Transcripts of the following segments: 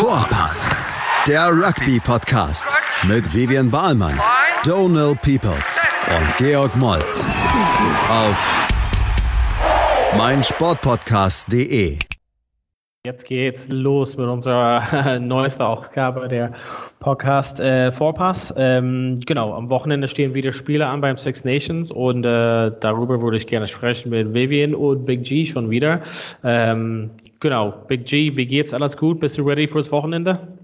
Vorpass, der Rugby-Podcast mit Vivian Bahlmann, Donal Peoples und Georg Moltz auf meinsportpodcast.de. Jetzt geht's los mit unserer neuesten Ausgabe der Podcast äh, Vorpass. Ähm, genau, am Wochenende stehen wieder Spiele an beim Six Nations und äh, darüber würde ich gerne sprechen mit Vivian und Big G schon wieder. Ähm, genau, Big G, wie geht's? Alles gut? Bist du ready fürs Wochenende?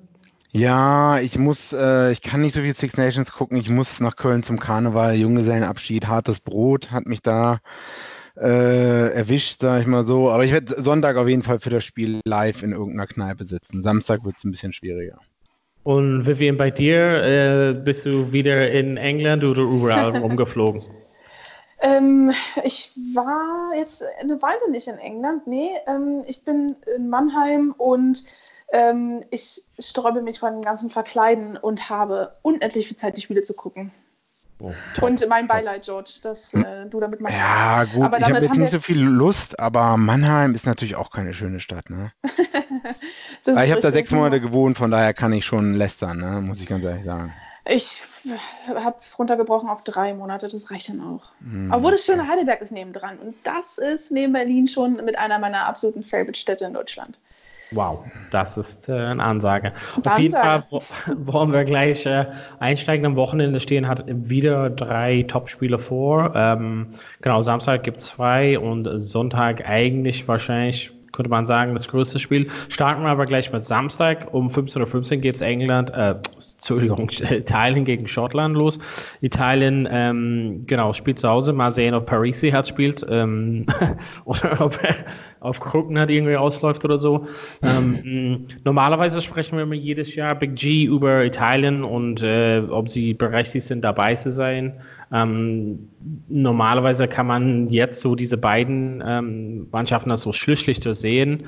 Ja, ich muss, äh, ich kann nicht so viel Six Nations gucken. Ich muss nach Köln zum Karneval, Junggesellenabschied, hartes Brot hat mich da äh, erwischt, sag ich mal so. Aber ich werde Sonntag auf jeden Fall für das Spiel live in irgendeiner Kneipe sitzen. Samstag wird es ein bisschen schwieriger. Und Vivian, bei dir äh, bist du wieder in England oder überall rumgeflogen? Ähm, ich war jetzt eine Weile nicht in England. Nee, ähm, ich bin in Mannheim und ähm, ich sträube mich von dem ganzen Verkleiden und habe unendlich viel Zeit, die Spiele zu gucken. Oh, und mein Beileid, George, dass äh, du damit machst. Ja, gut, aber ich habe jetzt nicht so viel Lust, aber Mannheim ist natürlich auch keine schöne Stadt. Ne? ich habe da sechs Monate gewohnt, von daher kann ich schon lästern, ne? muss ich ganz ehrlich sagen. Ich habe es runtergebrochen auf drei Monate, das reicht dann auch. Mm, Obwohl das schöne Heidelberg ist nebendran und das ist neben Berlin schon mit einer meiner absoluten Favorite-Städte in Deutschland. Wow, das ist äh, eine Ansage. Ansage. Auf jeden Fall wollen wir gleich äh, einsteigen. Am Wochenende stehen hat wieder drei Top-Spiele vor. Ähm, genau, Samstag gibt es zwei und Sonntag eigentlich wahrscheinlich könnte man sagen, das größte Spiel. Starten wir aber gleich mit Samstag. Um 15.15 Uhr geht es England, äh, Entschuldigung, Italien gegen Schottland los. Italien, ähm, genau, spielt zu Hause. Mal sehen, ob Parisi hat spielt ähm, oder ob er auf Krücken hat irgendwie ausläuft oder so. Ähm, normalerweise sprechen wir immer jedes Jahr Big G über Italien und äh, ob sie berechtigt sind, dabei zu sein. Ähm, normalerweise kann man jetzt so diese beiden ähm, Mannschaften das so schlichtlich sehen.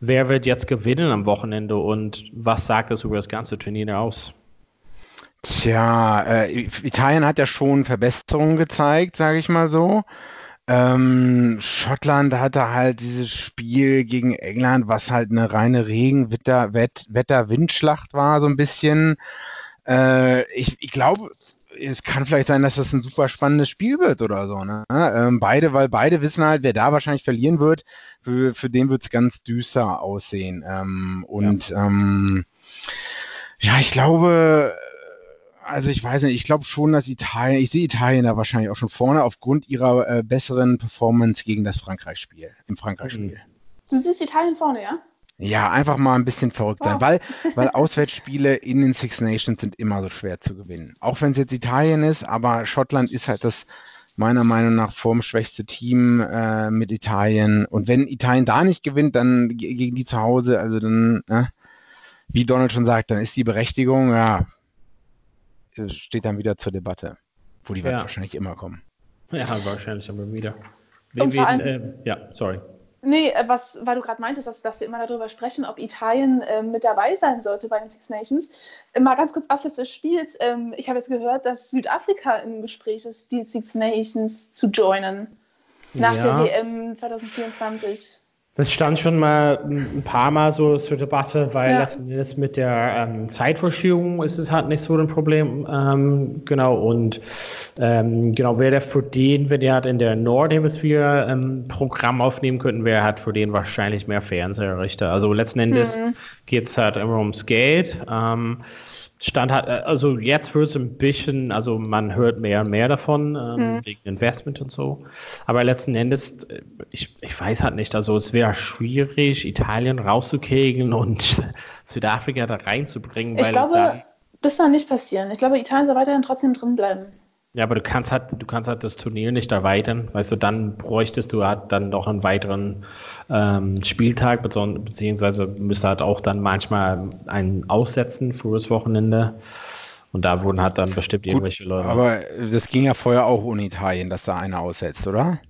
Wer wird jetzt gewinnen am Wochenende und was sagt das über das ganze Turnier aus? Tja, äh, Italien hat ja schon Verbesserungen gezeigt, sage ich mal so. Ähm, Schottland hatte halt dieses Spiel gegen England, was halt eine reine Regen-Wetter-Windschlacht war, so ein bisschen. Äh, ich, ich glaube, es kann vielleicht sein, dass das ein super spannendes Spiel wird oder so. Ne? Ähm, beide, weil beide wissen halt, wer da wahrscheinlich verlieren wird, für, für den wird es ganz düster aussehen. Ähm, und ja. Ähm, ja, ich glaube, also ich weiß nicht, ich glaube schon, dass Italien, ich sehe Italien da wahrscheinlich auch schon vorne aufgrund ihrer äh, besseren Performance gegen das Frankreich-Spiel, im Frankreich-Spiel. Du siehst Italien vorne, ja? Ja, einfach mal ein bisschen verrückt sein, weil, weil Auswärtsspiele in den Six Nations sind immer so schwer zu gewinnen. Auch wenn es jetzt Italien ist, aber Schottland ist halt das meiner Meinung nach formschwächste Team äh, mit Italien. Und wenn Italien da nicht gewinnt, dann gegen die zu Hause, also dann, äh, wie Donald schon sagt, dann ist die Berechtigung, ja, steht dann wieder zur Debatte. Wo die ja. wird wahrscheinlich immer kommen. Ja, wahrscheinlich aber wieder. Wen, wen, äh, ja, sorry. Nee, äh, was, weil du gerade meintest, dass, dass, wir immer darüber sprechen, ob Italien äh, mit dabei sein sollte bei den Six Nations. Äh, mal ganz kurz abseits des Spiels. Ähm, ich habe jetzt gehört, dass Südafrika im Gespräch ist, die Six Nations zu joinen. Nach ja. der WM 2024. Das stand schon mal ein paar Mal so zur Debatte, weil ja. letzten Endes mit der ähm, Zeitverschiebung ist es halt nicht so ein Problem. Ähm, genau, und ähm, genau, wäre der für den, wenn der halt in der Nordhemisphäre ähm, Programm aufnehmen könnten, wäre halt für den wahrscheinlich mehr Fernseherrichter. Also letzten Endes mhm. geht es halt immer ums Geld. Ähm, Stand hat, äh, also jetzt wird es ein bisschen, also man hört mehr und mehr davon, ähm, hm. wegen Investment und so. Aber letzten Endes, äh, ich, ich weiß halt nicht, also es wäre schwierig, Italien rauszukegeln und Südafrika da reinzubringen. Ich glaube, das soll nicht passieren. Ich glaube, Italien soll weiterhin trotzdem drin bleiben. Ja, aber du kannst halt, du kannst halt das Turnier nicht erweitern, weißt du, dann bräuchtest du halt dann noch einen weiteren ähm, Spieltag, beziehungsweise müsste halt auch dann manchmal einen aussetzen für das Wochenende. Und da wurden halt dann bestimmt Gut, irgendwelche Leute. Aber das ging ja vorher auch ohne Italien, dass da einer aussetzt, oder?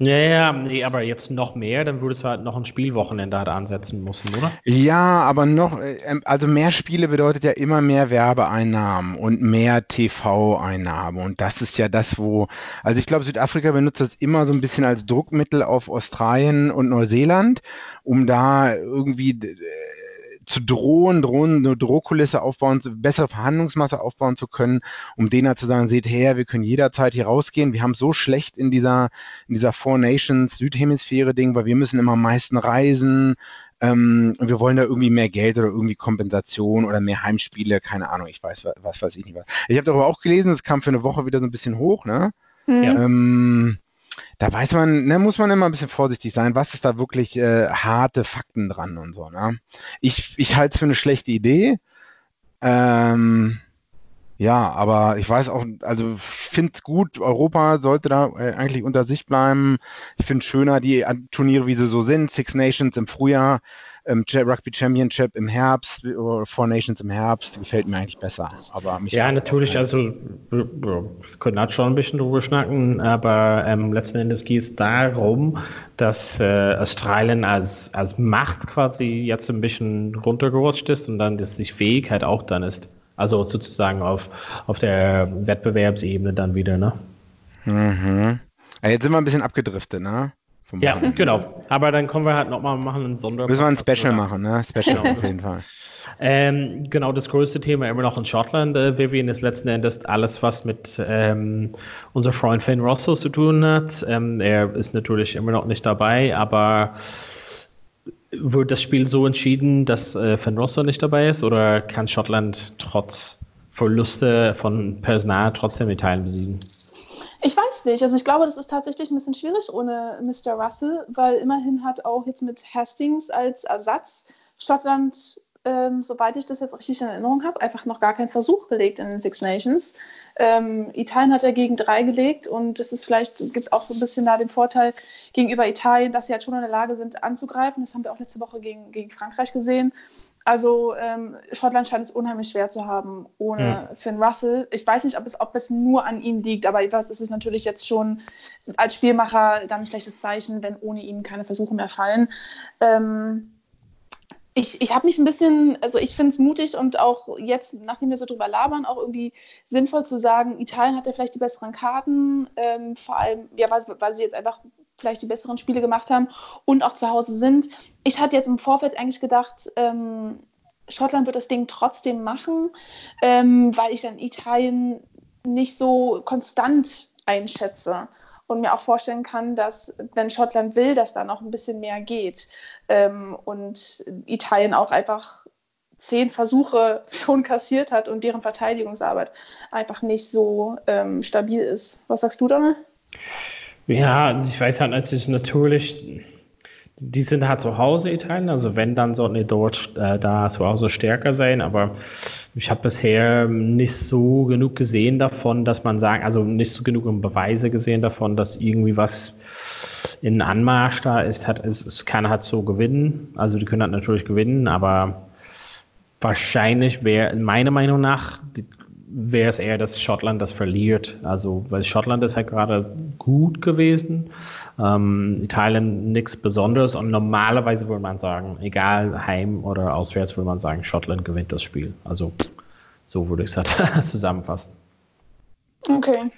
Ja, ja, nee, aber jetzt noch mehr, dann würdest du halt noch ein Spielwochenende halt ansetzen müssen, oder? Ja, aber noch, äh, ähm, also mehr Spiele bedeutet ja immer mehr Werbeeinnahmen und mehr TV-Einnahmen. Und das ist ja das, wo, also ich glaube, Südafrika benutzt das immer so ein bisschen als Druckmittel auf Australien und Neuseeland, um da irgendwie zu drohen, drohen, eine Drohkulisse aufbauen, bessere Verhandlungsmasse aufbauen zu können, um denen halt zu sagen, seht her, wir können jederzeit hier rausgehen. Wir haben so schlecht in dieser, in dieser Four Nations Südhemisphäre Ding, weil wir müssen immer am meisten reisen, ähm, und wir wollen da irgendwie mehr Geld oder irgendwie Kompensation oder mehr Heimspiele, keine Ahnung, ich weiß, was, weiß ich nicht was. Ich habe darüber auch gelesen, es kam für eine Woche wieder so ein bisschen hoch, ne? Mhm. Ähm, da weiß man, ne, muss man immer ein bisschen vorsichtig sein, was ist da wirklich äh, harte Fakten dran und so. Ne? Ich, ich halte es für eine schlechte Idee. Ähm, ja, aber ich weiß auch, also finde es gut, Europa sollte da äh, eigentlich unter sich bleiben. Ich finde es schöner, die Turniere, wie sie so sind, Six Nations im Frühjahr, ähm, Rugby Championship im Herbst oder Four Nations im Herbst gefällt mir eigentlich besser. Aber ja, natürlich, also wir können halt schon ein bisschen drüber schnacken, aber ähm, letzten Endes geht es darum, dass äh, Australien als, als Macht quasi jetzt ein bisschen runtergerutscht ist und dann, dass die Fähigkeit auch dann ist. Also sozusagen auf, auf der Wettbewerbsebene dann wieder, ne? Mhm. Jetzt sind wir ein bisschen abgedriftet, ne? Ja, genau. Aber dann kommen wir halt nochmal machen einen Sonder. Müssen wir ein Special machen, ne? Special auf jeden Fall. Ähm, genau, das größte Thema immer noch in Schottland, äh, Vivian, ist letzten Endes alles, was mit ähm, unser Freund Finn Russell zu tun hat. Ähm, er ist natürlich immer noch nicht dabei, aber wird das Spiel so entschieden, dass äh, Finn Russell nicht dabei ist oder kann Schottland trotz Verluste von Personal trotzdem Italien besiegen? Ich weiß nicht. Also ich glaube, das ist tatsächlich ein bisschen schwierig ohne Mr. Russell, weil immerhin hat auch jetzt mit Hastings als Ersatz Schottland, ähm, soweit ich das jetzt richtig in Erinnerung habe, einfach noch gar keinen Versuch gelegt in den Six Nations. Ähm, Italien hat ja gegen drei gelegt und es ist vielleicht, gibt auch so ein bisschen da den Vorteil gegenüber Italien, dass sie halt schon in der Lage sind anzugreifen. Das haben wir auch letzte Woche gegen, gegen Frankreich gesehen. Also ähm, Schottland scheint es unheimlich schwer zu haben ohne ja. Finn Russell. Ich weiß nicht, ob es, ob es nur an ihm liegt, aber weiß, es ist natürlich jetzt schon als Spielmacher dann ein schlechtes Zeichen, wenn ohne ihn keine Versuche mehr fallen. Ähm, ich, ich habe mich ein bisschen, also ich finde es mutig und auch jetzt, nachdem wir so drüber labern, auch irgendwie sinnvoll zu sagen, Italien hat ja vielleicht die besseren Karten, ähm, vor allem, ja, weil, weil, sie jetzt einfach vielleicht die besseren Spiele gemacht haben und auch zu Hause sind. Ich hatte jetzt im Vorfeld eigentlich gedacht, ähm, Schottland wird das Ding trotzdem machen, ähm, weil ich dann Italien nicht so konstant einschätze und mir auch vorstellen kann, dass wenn Schottland will, dass da noch ein bisschen mehr geht ähm, und Italien auch einfach zehn Versuche schon kassiert hat und deren Verteidigungsarbeit einfach nicht so ähm, stabil ist. Was sagst du, Donald? Ja, also ich weiß halt, als ich natürlich, die sind halt zu Hause Italien, also wenn, dann sollten die dort äh, da zu Hause stärker sein, aber ich habe bisher nicht so genug gesehen davon, dass man sagt, also nicht so genug Beweise gesehen davon, dass irgendwie was in Anmarsch da ist, hat, es, es kann halt so gewinnen, also die können halt natürlich gewinnen, aber wahrscheinlich wäre, meiner Meinung nach, die wäre es eher, dass Schottland das verliert. Also, weil Schottland ist halt gerade gut gewesen. Ähm, Italien nichts Besonderes und normalerweise würde man sagen, egal heim oder auswärts, würde man sagen, Schottland gewinnt das Spiel. Also, so würde ich es halt zusammenfassen. Okay.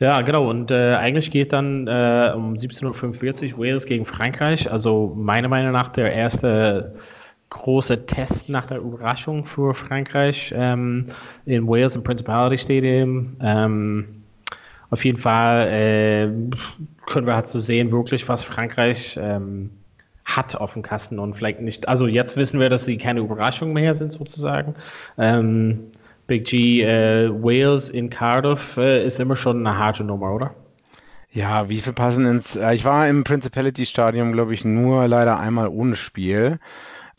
Ja, genau. Und äh, eigentlich geht dann äh, um 17.45 Uhr Wales gegen Frankreich. Also meiner Meinung nach der erste große Test nach der Überraschung für Frankreich ähm, in Wales im Principality Stadium. Ähm, auf jeden Fall äh, können wir halt so sehen, wirklich, was Frankreich ähm, hat auf dem Kasten und vielleicht nicht. Also jetzt wissen wir, dass sie keine Überraschung mehr sind, sozusagen. Ähm, Big G äh, Wales in Cardiff äh, ist immer schon eine harte Nummer, oder? Ja, wie viel passen ins. Äh, ich war im Principality Stadium, glaube ich, nur leider einmal ohne Spiel.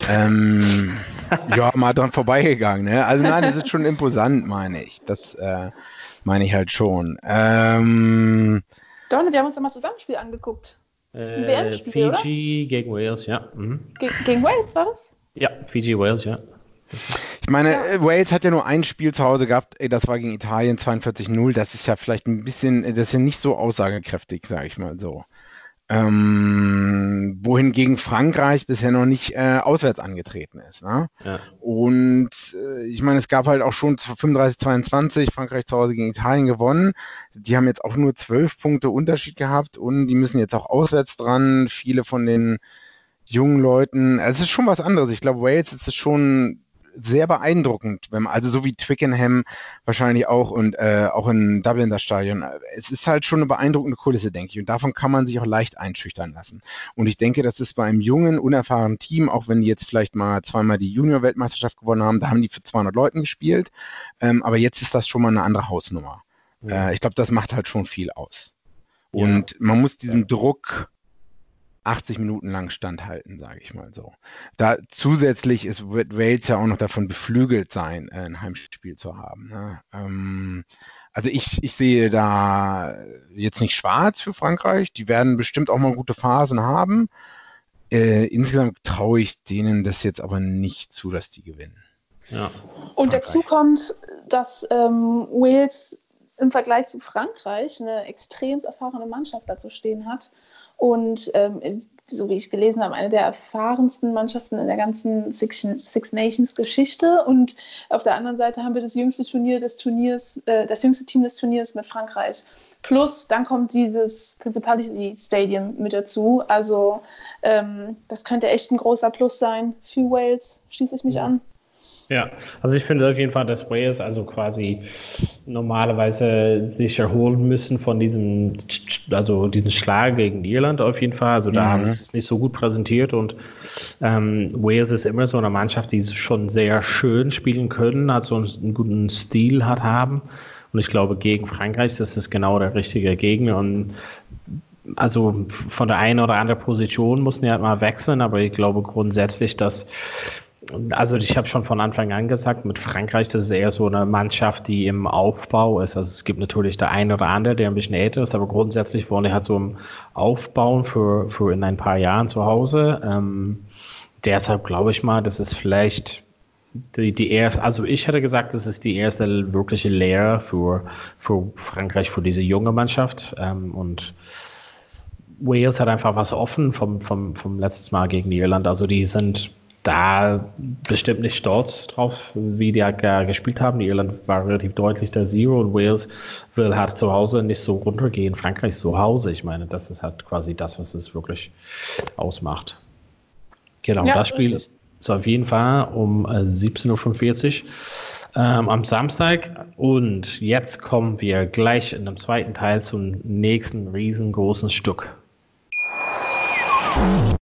Ähm, ja, mal dran vorbeigegangen. Ne? Also nein, das ist schon imposant, meine ich. Das äh, meine ich halt schon. Ähm, Donne, wir haben uns doch mal Zusammenspiel angeguckt. Ein äh, WM-Spiel, oder? Fiji gegen Wales, ja. Mhm. Ge gegen Wales war das? Ja, Fiji, Wales, ja. Ich meine, ja. Äh, Wales hat ja nur ein Spiel zu Hause gehabt, das war gegen Italien 42-0. Das ist ja vielleicht ein bisschen, das ist ja nicht so aussagekräftig, sage ich mal so. Ähm, wohingegen Frankreich bisher noch nicht äh, auswärts angetreten ist. Ne? Ja. Und äh, ich meine, es gab halt auch schon 35-22 Frankreich zu Hause gegen Italien gewonnen. Die haben jetzt auch nur zwölf Punkte Unterschied gehabt und die müssen jetzt auch auswärts dran. Viele von den jungen Leuten. Es ist schon was anderes. Ich glaube, Wales ist es schon sehr beeindruckend, wenn man, also so wie Twickenham wahrscheinlich auch und äh, auch in Dublin das Stadion. Es ist halt schon eine beeindruckende Kulisse, denke ich. Und davon kann man sich auch leicht einschüchtern lassen. Und ich denke, das ist bei einem jungen, unerfahrenen Team, auch wenn die jetzt vielleicht mal zweimal die Junior-Weltmeisterschaft gewonnen haben, da haben die für 200 Leuten gespielt. Ähm, aber jetzt ist das schon mal eine andere Hausnummer. Ja. Äh, ich glaube, das macht halt schon viel aus. Und ja. man muss diesen ja. Druck 80 Minuten lang standhalten, sage ich mal so. Da zusätzlich ist, wird Wales ja auch noch davon beflügelt sein, äh, ein Heimspiel zu haben. Ne? Ähm, also ich, ich sehe da jetzt nicht schwarz für Frankreich. Die werden bestimmt auch mal gute Phasen haben. Äh, insgesamt traue ich denen das jetzt aber nicht zu, dass die gewinnen. Ja. Und dazu kommt, dass ähm, Wales im Vergleich zu Frankreich eine extrem erfahrene Mannschaft dazu stehen hat und ähm, so wie ich gelesen habe, eine der erfahrensten Mannschaften in der ganzen Six, Six, Nations Geschichte. Und auf der anderen Seite haben wir das jüngste Turnier des Turniers, äh, das jüngste Team des Turniers mit Frankreich. Plus, dann kommt dieses Principality Stadium mit dazu. Also, ähm, das könnte echt ein großer Plus sein für Wales, schließe ich mich ja. an. Ja, also ich finde auf jeden Fall, dass Wales also quasi normalerweise sich erholen müssen von diesem, also diesen Schlag gegen Irland auf jeden Fall. Also da mhm. haben sie es nicht so gut präsentiert und ähm, Wales ist immer so eine Mannschaft, die schon sehr schön spielen können, also einen guten Stil hat haben. Und ich glaube, gegen Frankreich das ist genau der richtige Gegner und also von der einen oder anderen Position mussten die halt mal wechseln, aber ich glaube grundsätzlich, dass also ich habe schon von Anfang an gesagt, mit Frankreich, das ist eher so eine Mannschaft, die im Aufbau ist. Also es gibt natürlich der eine oder andere, der ein bisschen älter ist, aber grundsätzlich wollen die halt so im Aufbauen für, für in ein paar Jahren zu Hause. Ähm, deshalb glaube ich mal, das ist vielleicht die, die erste, also ich hätte gesagt, das ist die erste wirkliche Lehre für, für Frankreich, für diese junge Mannschaft. Ähm, und Wales hat einfach was offen vom, vom, vom letzten Mal gegen Irland. Also die sind da bestimmt nicht stolz drauf, wie die halt gespielt haben. Die Irland war relativ deutlich der Zero und Wales will halt zu Hause nicht so runtergehen. Frankreich zu Hause. Ich meine, das ist halt quasi das, was es wirklich ausmacht. Genau, ja, das Spiel ist auf jeden Fall um 17.45 Uhr ähm, am Samstag. Und jetzt kommen wir gleich in dem zweiten Teil zum nächsten riesengroßen Stück.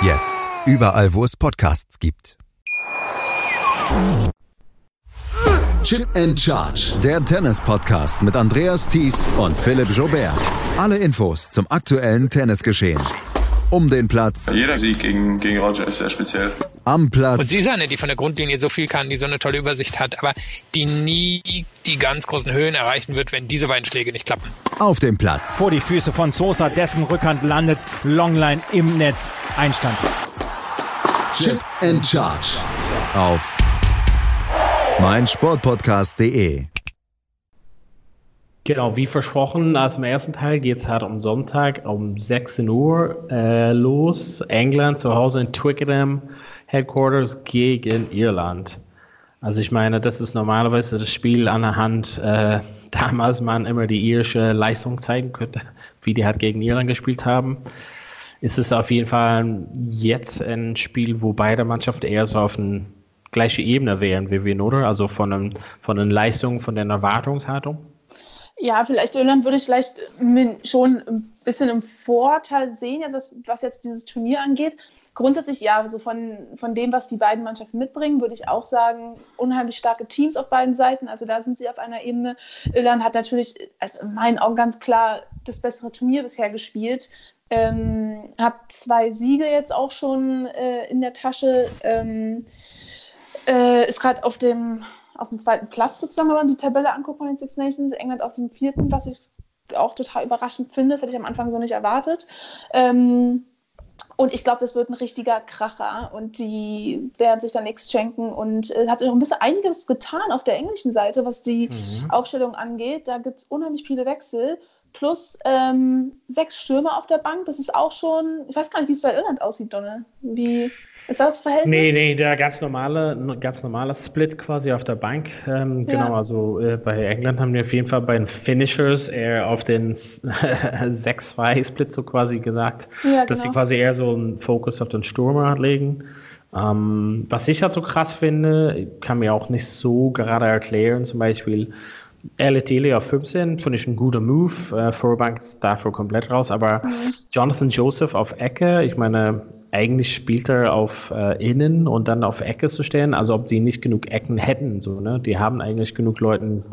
Jetzt. Überall, wo es Podcasts gibt. Chip and Charge. Der Tennis-Podcast mit Andreas Thies und Philipp Jobert. Alle Infos zum aktuellen Tennisgeschehen. Um den Platz. Jeder Sieg gegen, gegen Roger ist sehr speziell. Am Platz. Und sie ist eine, die von der Grundlinie so viel kann, die so eine tolle Übersicht hat, aber die nie die ganz großen Höhen erreichen wird, wenn diese beiden Schläge nicht klappen. Auf dem Platz. Vor die Füße von Sosa, dessen Rückhand landet. Longline im Netz. Einstand. Chip and Charge. Auf meinsportpodcast.de. Genau, wie versprochen, als im ersten Teil geht es halt am Sonntag um 16 Uhr äh, los. England zu Hause in Twickenham Headquarters gegen Irland. Also ich meine, das ist normalerweise das Spiel an der Hand, äh, damals man immer die irische Leistung zeigen könnte, wie die halt gegen Irland gespielt haben. Ist es auf jeden Fall jetzt ein Spiel, wo beide Mannschaften eher so auf eine gleiche Ebene wären wie wir, oder? Also von, einem, von den Leistungen, von den Erwartungshaltung? Ja, vielleicht Irland würde ich vielleicht schon ein bisschen im Vorteil sehen, was jetzt dieses Turnier angeht. Grundsätzlich ja, also von, von dem, was die beiden Mannschaften mitbringen, würde ich auch sagen, unheimlich starke Teams auf beiden Seiten. Also da sind sie auf einer Ebene. Irland hat natürlich, also in meinen Augen ganz klar, das bessere Turnier bisher gespielt. Ähm, habe zwei Siege jetzt auch schon äh, in der Tasche. Ähm, äh, ist gerade auf dem, auf dem zweiten Platz sozusagen, wenn man die Tabelle anguckt von den Six Nations. England auf dem vierten, was ich auch total überraschend finde. Das hätte ich am Anfang so nicht erwartet. Ähm, Und ich glaube, das wird ein richtiger Kracher und die werden sich da nichts schenken und äh, hat sich auch ein bisschen einiges getan auf der englischen Seite, was die mhm. Aufstellung angeht. Da gibt es unheimlich viele Wechsel plus ähm, sechs Stürmer auf der Bank. Das ist auch schon, ich weiß gar nicht, wie es bei Irland aussieht, Donne. Wie ist das Verhältnis? Nee, nee, der ganz normale, ganz normale Split quasi auf der Bank. Ähm, ja. Genau, also äh, bei England haben wir auf jeden Fall bei den Finishers eher auf den 6-2-Split so quasi gesagt, ja, dass sie genau. quasi eher so einen Fokus auf den Stürmer legen. Ähm, was ich halt so krass finde, kann mir auch nicht so gerade erklären, zum Beispiel Elitele auf 15 finde ich ein guter Move. Äh, Vorbank ist dafür komplett raus, aber mhm. Jonathan Joseph auf Ecke, ich meine, eigentlich spielt er auf äh, Innen und dann auf Ecke zu stellen, also ob sie nicht genug Ecken hätten, so, ne? Die haben eigentlich genug Leuten.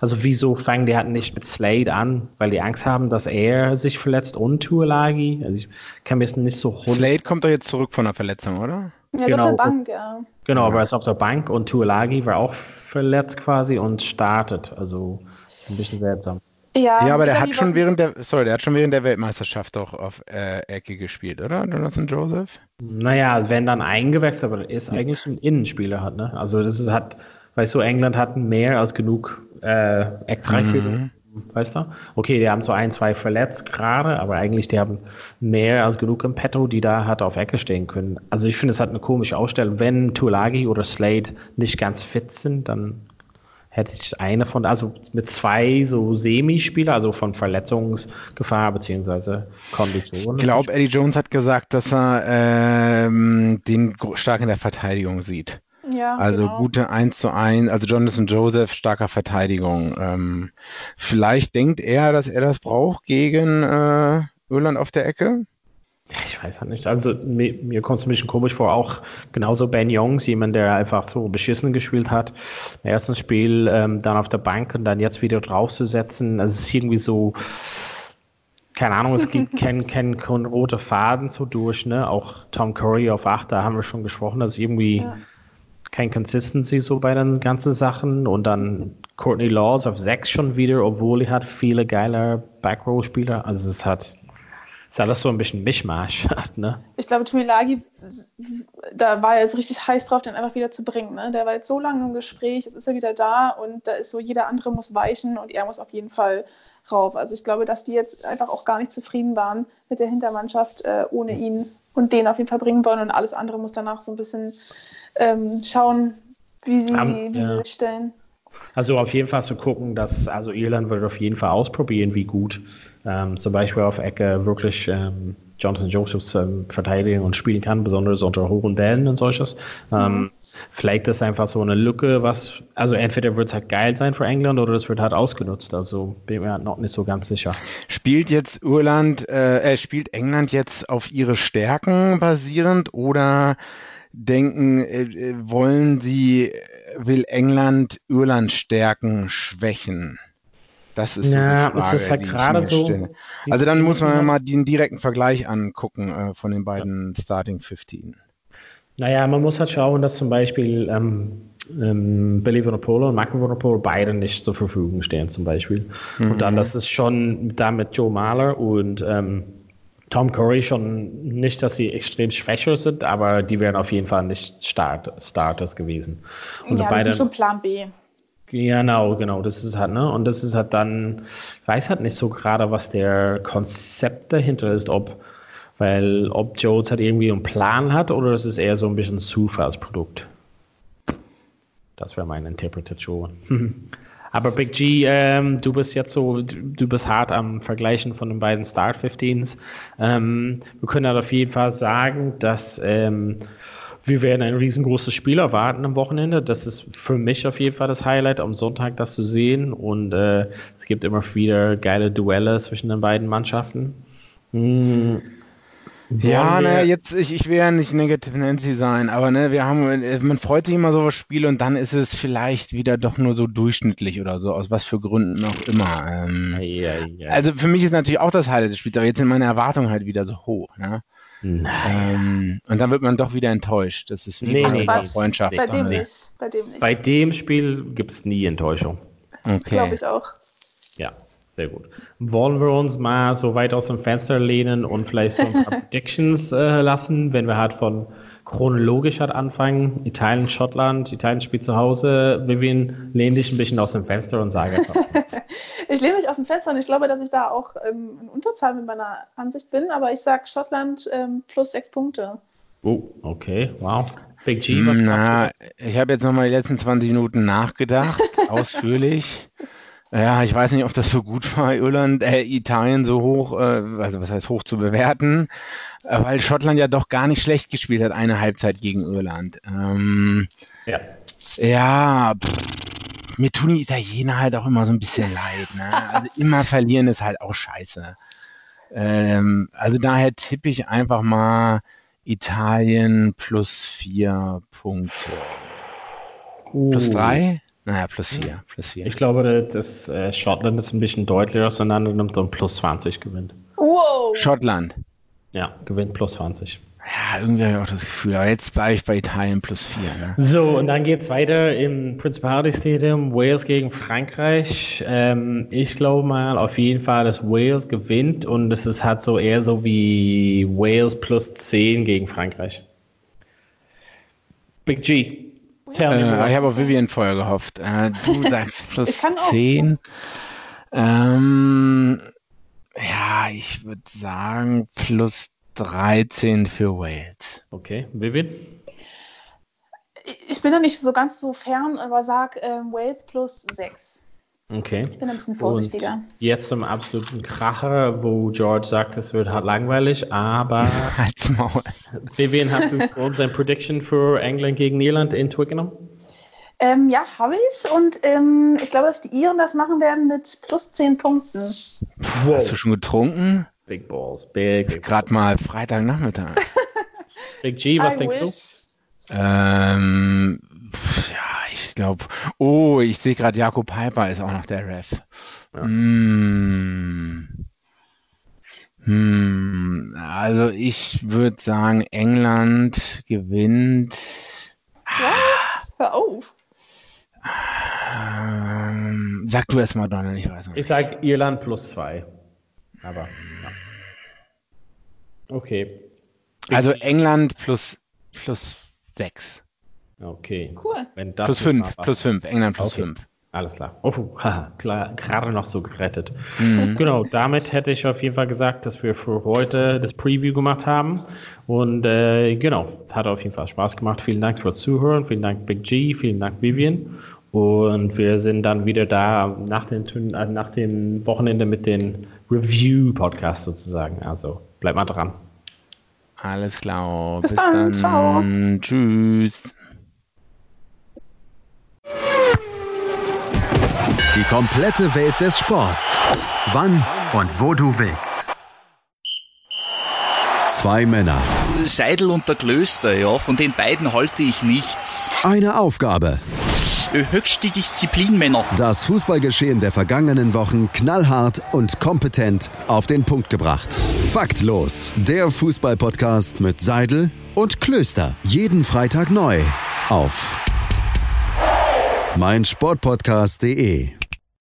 Also wieso fangen die halt nicht mit Slade an, weil die Angst haben, dass er sich verletzt und Tuolagi? Also ich kann mir das nicht so Slade kommt doch jetzt zurück von der Verletzung, oder? Ja, genau, auf der Bank, ja. Genau, aber er ist auf der Bank und Tuolagi war auch verletzt quasi und startet. Also ein bisschen seltsam. Ja, ja aber der hat schon während der, sorry, der hat schon während der Weltmeisterschaft doch auf äh, Ecke gespielt, oder? Jonathan Joseph? Naja, wenn dann eingewechselt, aber er ist eigentlich ein Innenspieler hat, ne? Also das ist hat, weißt du, England hat mehr als genug äh, Eckreichweite. Mhm. Weißt du? Okay, die haben so ein, zwei verletzt gerade, aber eigentlich die haben mehr als genug im Petto, die da hat auf Ecke stehen können. Also ich finde, es hat eine komische Ausstellung. Wenn Tulagi oder Slade nicht ganz fit sind, dann hätte ich eine von, also mit zwei so Semispieler, also von Verletzungsgefahr bzw. Konditionen. Ich glaube, Eddie Jones hat gesagt, dass er ähm, den stark in der Verteidigung sieht. Ja, also genau. gute 1 zu 1, also Jonathan Joseph, starker Verteidigung. Ähm, vielleicht denkt er, dass er das braucht gegen äh, Irland auf der Ecke. Ja, ich weiß halt nicht. Also mir, mir kommt es ein bisschen komisch vor, auch genauso Ben Youngs, jemand, der einfach so beschissen gespielt hat. Im ersten Spiel ähm, dann auf der Bank und dann jetzt wieder draufzusetzen. Also es ist irgendwie so, keine Ahnung, es gibt keinen kein, kein roter Faden so durch, ne? Auch Tom Curry auf 8, da haben wir schon gesprochen, dass irgendwie ja. kein Consistency so bei den ganzen Sachen und dann Courtney Laws auf 6 schon wieder, obwohl er hat viele geile Backrow-Spieler. Also es hat ist alles so ein bisschen Mischmasch. Ne? Ich glaube, Tuilagi, da war er jetzt richtig heiß drauf, den einfach wieder zu bringen. Ne? Der war jetzt so lange im Gespräch, jetzt ist er wieder da und da ist so, jeder andere muss weichen und er muss auf jeden Fall rauf. Also ich glaube, dass die jetzt einfach auch gar nicht zufrieden waren mit der Hintermannschaft äh, ohne ihn und den auf jeden Fall bringen wollen und alles andere muss danach so ein bisschen ähm, schauen, wie sie, um, wie ja. sie sich stellen. Also auf jeden Fall zu gucken, dass also Irland wird auf jeden Fall ausprobieren, wie gut ähm, zum Beispiel auf Ecke wirklich ähm, Jonathan Josephs ähm, verteidigen und spielen kann, besonders unter hohen Bällen und solches. Ähm, mhm. Vielleicht ist einfach so eine Lücke, was, also entweder wird es halt geil sein für England oder es wird halt ausgenutzt. Also bin mir noch nicht so ganz sicher. Spielt jetzt Irland, äh, äh, spielt England jetzt auf ihre Stärken basierend oder denken, äh, äh wollen sie, will England Irland Stärken schwächen? Das ist ja, so Frage, ist halt gerade so. Also dann muss man mal den direkten Vergleich angucken äh, von den beiden ja. Starting 15. Naja, man muss halt schauen, dass zum Beispiel ähm, ähm, Billy Vanapola und Michael Vanapola beide nicht zur Verfügung stehen, zum Beispiel. Mhm. Und dann, dass es schon da mit Joe Mahler und ähm, Tom Curry schon nicht, dass sie extrem schwächer sind, aber die wären auf jeden Fall nicht Start Starters gewesen. Und ja, das ist schon Plan B. Genau, genau, das ist halt, ne? Und das ist halt dann, ich weiß halt nicht so gerade, was der Konzept dahinter ist, ob, weil ob Jones halt irgendwie einen Plan hat oder es ist eher so ein bisschen Zufallsprodukt. Das wäre meine Interpretation. Aber Big G, ähm, du bist jetzt so, du bist hart am Vergleichen von den beiden Start 15s. Ähm, wir können halt auf jeden Fall sagen, dass ähm, wir werden ein riesengroßes Spiel erwarten am Wochenende. Das ist für mich auf jeden Fall das Highlight, am Sonntag das zu sehen. Und äh, es gibt immer wieder geile Duelle zwischen den beiden Mannschaften. Hm. Ja, naja, jetzt, ich, ich will ja nicht Negative Nancy sein, aber ne, wir haben, man freut sich immer so auf Spiele und dann ist es vielleicht wieder doch nur so durchschnittlich oder so, aus was für Gründen auch immer. Ähm, ja, ja. Also für mich ist natürlich auch das Highlight des Spiels, aber jetzt sind meine Erwartungen halt wieder so hoch. Ne? Ähm, und dann wird man doch wieder enttäuscht. Das ist wie nee, nee, nee, Freundschaft. Bei dem, nicht. bei dem nicht. Bei dem Spiel gibt es nie Enttäuschung. Okay. Glaube ich auch. Ja. Sehr gut. Wollen wir uns mal so weit aus dem Fenster lehnen und vielleicht so ein paar Predictions äh, lassen, wenn wir halt von chronologisch halt anfangen? Italien, Schottland, Italien spielt zu Hause. Vivian, lehn dich ein bisschen aus dem Fenster und sage einfach. Ich lehne mich aus dem Fenster und ich glaube, dass ich da auch ähm, in Unterzahl mit meiner Ansicht bin, aber ich sage Schottland ähm, plus sechs Punkte. Oh, okay, wow. Big G, was Na, ich habe jetzt nochmal die letzten 20 Minuten nachgedacht, ausführlich. Ja, ich weiß nicht, ob das so gut war, Irland, äh, Italien so hoch, äh, also was heißt hoch zu bewerten, äh, weil Schottland ja doch gar nicht schlecht gespielt hat, eine Halbzeit gegen Irland. Ähm, ja. Ja, pff, mir tun die Italiener halt auch immer so ein bisschen leid. Ne? Also immer verlieren ist halt auch scheiße. Ähm, also daher tippe ich einfach mal Italien plus vier Punkte. Uh. Plus drei? Naja, plus vier. Plus vier. Ich glaube, dass äh, Schottland ist ein bisschen deutlicher auseinander nimmt und plus 20 gewinnt. Wow. Schottland. Ja, gewinnt plus 20. Ja, irgendwie habe ich auch das Gefühl, aber jetzt bleibe ich bei Italien plus 4. Ne? So, und dann geht es weiter im Principality Stadium, Wales gegen Frankreich. Ähm, ich glaube mal auf jeden Fall, dass Wales gewinnt und es ist halt so eher so wie Wales plus 10 gegen Frankreich. Big G. Äh, ich habe auf Vivian vorher gehofft. Äh, du sagst plus 10. Ähm, ja, ich würde sagen plus 13 für Wales. Okay, Vivian? Ich bin da nicht so ganz so fern, aber sag ähm, Wales plus 6. Okay. Ich bin ein bisschen vorsichtiger. Und jetzt zum absoluten Kracher, wo George sagt, es wird halt langweilig, aber. Halt's Maul. Vivian, hast du für uns ein Prediction für England gegen Irland in Twickenham? Ähm, ja, habe ich. Und ähm, ich glaube, dass die Iren das machen werden mit plus 10 Punkten. Wow. Hast du schon getrunken? Big Balls, big. Ist gerade mal Freitagnachmittag. big G, was I denkst wish. du? Ähm, ja, ich glaube. Oh, ich sehe gerade, Jakob Piper ist auch noch der Ref. Ja. Hm. Hm. Also ich würde sagen, England gewinnt. Was? Hör auf. Ähm, sag du erst mal, Donald, ich weiß nicht. Ich sag Irland plus zwei. Aber, ja. Okay. Also England plus, plus sechs. Okay. Cool. plus fünf, plus fünf, England plus okay. fünf. Alles klar. Oh, haha, klar, gerade noch so gerettet. Mhm. Genau, damit hätte ich auf jeden Fall gesagt, dass wir für heute das Preview gemacht haben. Und äh, genau, hat auf jeden Fall Spaß gemacht. Vielen Dank fürs Zuhören. Vielen Dank Big G. Vielen Dank Vivian. Und wir sind dann wieder da nach, den, äh, nach dem Wochenende mit den Review-Podcasts sozusagen. Also bleibt mal dran. Alles klar. Bis, Bis dann. dann. Ciao. Tschüss. Die komplette Welt des Sports. Wann und wo du willst. Zwei Männer. Seidel und der Klöster, ja, von den beiden halte ich nichts. Eine Aufgabe. Höchste Disziplin. Das Fußballgeschehen der vergangenen Wochen knallhart und kompetent auf den Punkt gebracht. Faktlos. Der Fußballpodcast mit Seidel und Klöster. Jeden Freitag neu. Auf meinsportpodcast.de